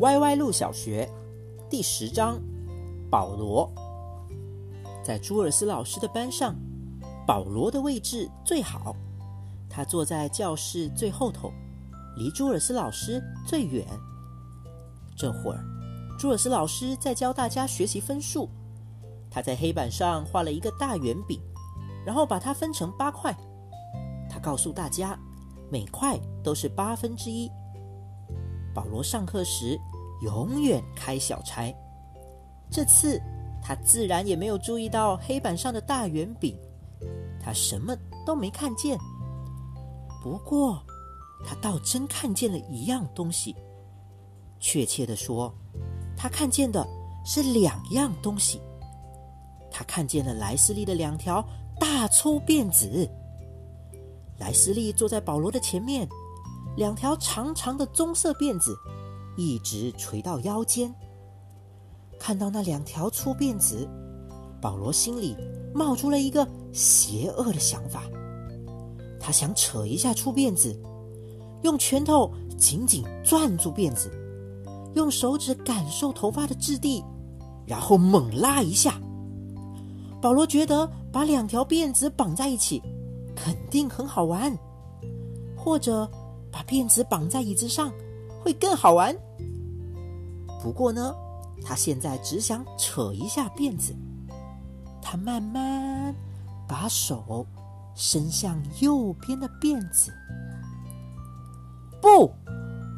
歪歪路小学第十章，保罗在朱尔斯老师的班上，保罗的位置最好，他坐在教室最后头，离朱尔斯老师最远。这会儿，朱尔斯老师在教大家学习分数，他在黑板上画了一个大圆饼，然后把它分成八块，他告诉大家，每块都是八分之一。保罗上课时永远开小差，这次他自然也没有注意到黑板上的大圆饼，他什么都没看见。不过，他倒真看见了一样东西。确切的说，他看见的是两样东西。他看见了莱斯利的两条大粗辫子。莱斯利坐在保罗的前面。两条长长的棕色辫子一直垂到腰间。看到那两条粗辫子，保罗心里冒出了一个邪恶的想法。他想扯一下粗辫子，用拳头紧紧攥住辫子，用手指感受头发的质地，然后猛拉一下。保罗觉得把两条辫子绑在一起肯定很好玩，或者。把辫子绑在椅子上会更好玩。不过呢，他现在只想扯一下辫子。他慢慢把手伸向右边的辫子。不，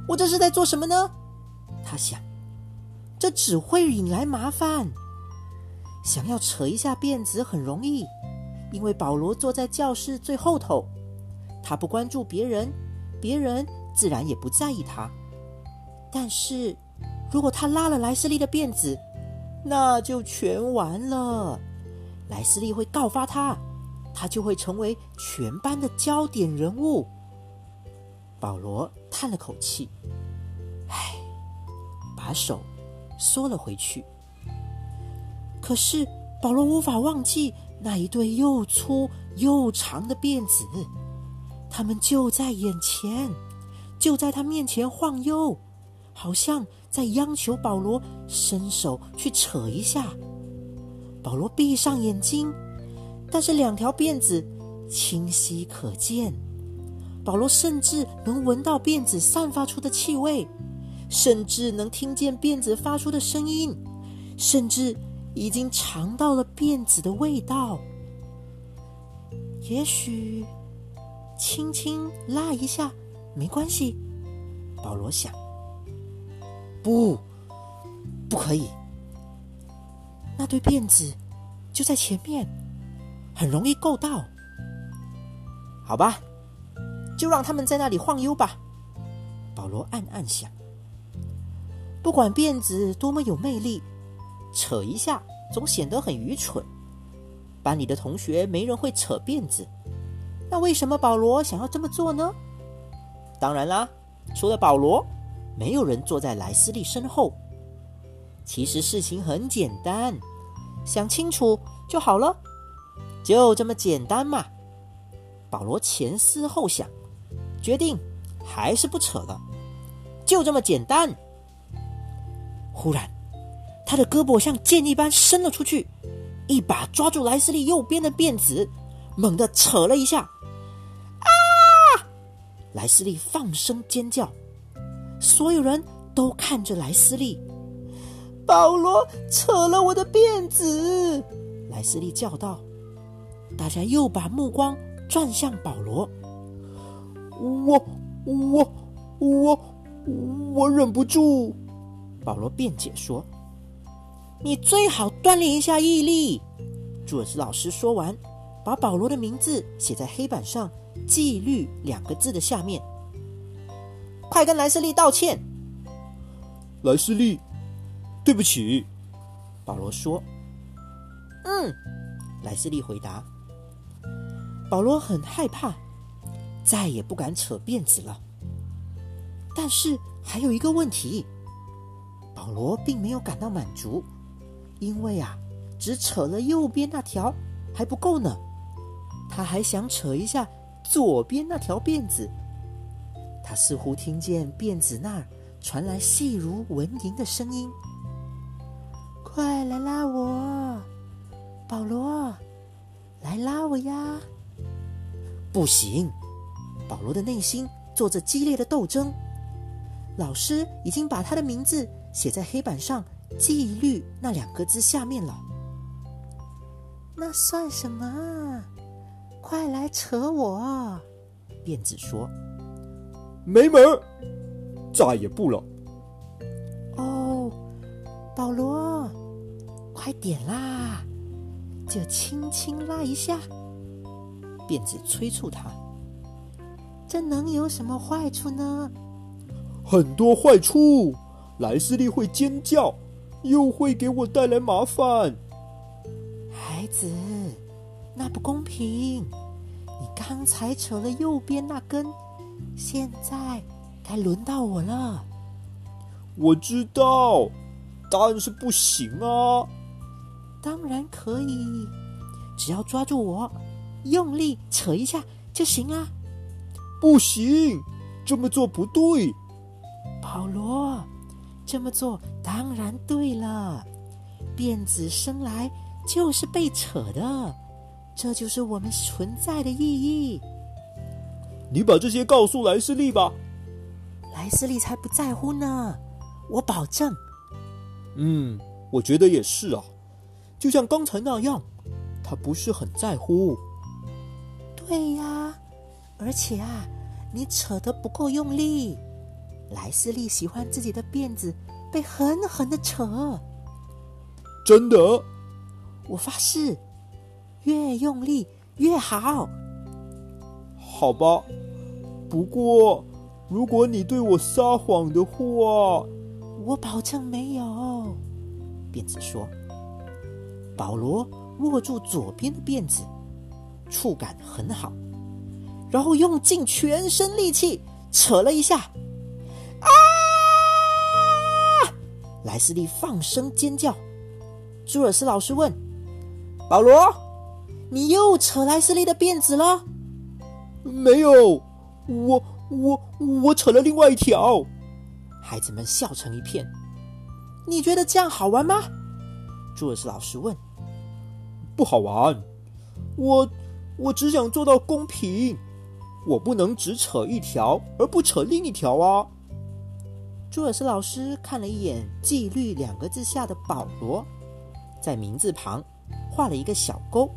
我这是在做什么呢？他想，这只会引来麻烦。想要扯一下辫子很容易，因为保罗坐在教室最后头，他不关注别人。别人自然也不在意他，但是如果他拉了莱斯利的辫子，那就全完了。莱斯利会告发他，他就会成为全班的焦点人物。保罗叹了口气，唉，把手缩了回去。可是保罗无法忘记那一对又粗又长的辫子。他们就在眼前，就在他面前晃悠，好像在央求保罗伸手去扯一下。保罗闭上眼睛，但是两条辫子清晰可见。保罗甚至能闻到辫子散发出的气味，甚至能听见辫子发出的声音，甚至已经尝到了辫子的味道。也许。轻轻拉一下，没关系。保罗想，不，不可以。那对辫子就在前面，很容易够到。好吧，就让他们在那里晃悠吧。保罗暗暗想。不管辫子多么有魅力，扯一下总显得很愚蠢。班里的同学没人会扯辫子。那为什么保罗想要这么做呢？当然啦，除了保罗，没有人坐在莱斯利身后。其实事情很简单，想清楚就好了，就这么简单嘛。保罗前思后想，决定还是不扯了，就这么简单。忽然，他的胳膊像箭一般伸了出去，一把抓住莱斯利右边的辫子，猛地扯了一下。啊莱斯利放声尖叫，所有人都看着莱斯利。保罗扯了我的辫子，莱斯利叫道。大家又把目光转向保罗。我我我我忍不住，保罗辩解说：“你最好锻炼一下毅力。”朱尔斯老师说完，把保罗的名字写在黑板上。纪律两个字的下面，快跟莱斯利道歉。莱斯利，对不起。保罗说：“嗯。”莱斯利回答。保罗很害怕，再也不敢扯辫子了。但是还有一个问题，保罗并没有感到满足，因为啊，只扯了右边那条还不够呢，他还想扯一下。左边那条辫子，他似乎听见辫子那儿传来细如蚊蝇的声音：“快来拉我，保罗，来拉我呀！”不行，保罗的内心做着激烈的斗争。老师已经把他的名字写在黑板上“纪律”那两个字下面了。那算什么？快来扯我！辫子说：“没门儿，再也不了。”哦，保罗，快点啦，就轻轻拉一下。辫子催促他：“这能有什么坏处呢？”很多坏处，莱斯利会尖叫，又会给我带来麻烦。孩子，那不公平！你刚才扯了右边那根，现在该轮到我了。我知道，但是不行啊。当然可以，只要抓住我，用力扯一下就行啊。不行，这么做不对。保罗，这么做当然对了。辫子生来就是被扯的，这就是我们存在的意义。你把这些告诉莱斯利吧。莱斯利才不在乎呢，我保证。嗯，我觉得也是啊，就像刚才那样，他不是很在乎。对呀，而且啊，你扯得不够用力。莱斯利喜欢自己的辫子被狠狠的扯，真的，我发誓，越用力越好。好吧，不过如果你对我撒谎的话，我保证没有。辫子说。保罗握住左边的辫子，触感很好，然后用尽全身力气扯了一下。啊莱斯利放声尖叫。朱尔斯老师问：“保罗，你又扯莱斯利的辫子了？”“没有，我我我扯了另外一条。”孩子们笑成一片。“你觉得这样好玩吗？”朱尔斯老师问。“不好玩，我我只想做到公平，我不能只扯一条而不扯另一条啊。”朱尔斯老师看了一眼“纪律”两个字下的保罗，在名字旁画了一个小勾。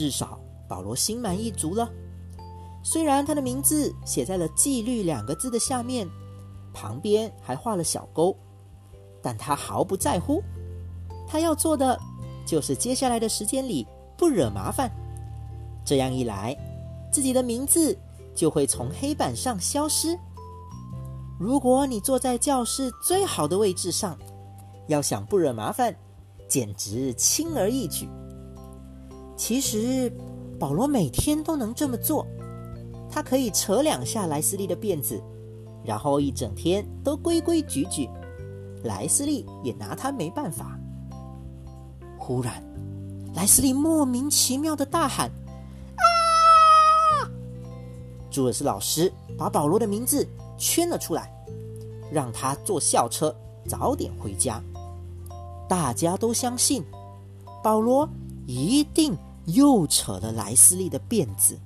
至少保罗心满意足了。虽然他的名字写在了“纪律”两个字的下面，旁边还画了小勾，但他毫不在乎。他要做的就是接下来的时间里不惹麻烦。这样一来，自己的名字就会从黑板上消失。如果你坐在教室最好的位置上，要想不惹麻烦，简直轻而易举。其实，保罗每天都能这么做。他可以扯两下莱斯利的辫子，然后一整天都规规矩矩，莱斯利也拿他没办法。忽然，莱斯利莫名其妙的大喊：“啊！”朱尔斯老师把保罗的名字。圈了出来，让他坐校车早点回家。大家都相信，保罗一定又扯了莱斯利的辫子。